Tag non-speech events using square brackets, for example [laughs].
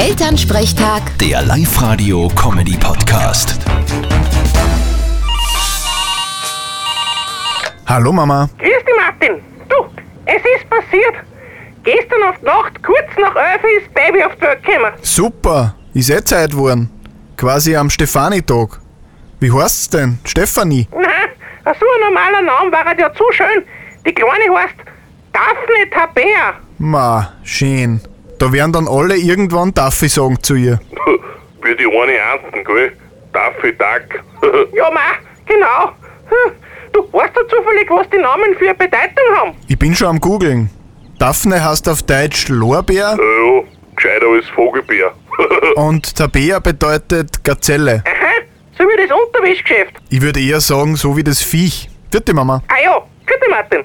Elternsprechtag, Der Live-Radio-Comedy-Podcast. Hallo Mama. Grüß dich, Martin. Du, es ist passiert. Gestern auf die Nacht, kurz nach 11 ist das Baby auf die Welt gekommen. Super, ist eh Zeit geworden. Quasi am Stefanitag. Wie heißt's denn? Stefanie? Nein, so ein normaler Name war ja zu schön. Die Kleine heißt Daphne Tabea. Ma, schön. Da werden dann alle irgendwann Taffi sagen zu ihr. [laughs] Wie die eine Anten, gell? Daffy Duck. [laughs] Ja, ma, genau. [laughs] Du weißt du zufällig, was die Namen für eine Bedeutung haben? Ich bin schon am googeln. Daphne heißt auf Deutsch Lorbeer ja, gescheiter als Vogelbär. und Tabea bedeutet Gazelle. Aha, so wie das Unterwäschgeschäft. Ich würde eher sagen, so wie das Viech. Vierte Mama. Ah ja, bitte, Martin.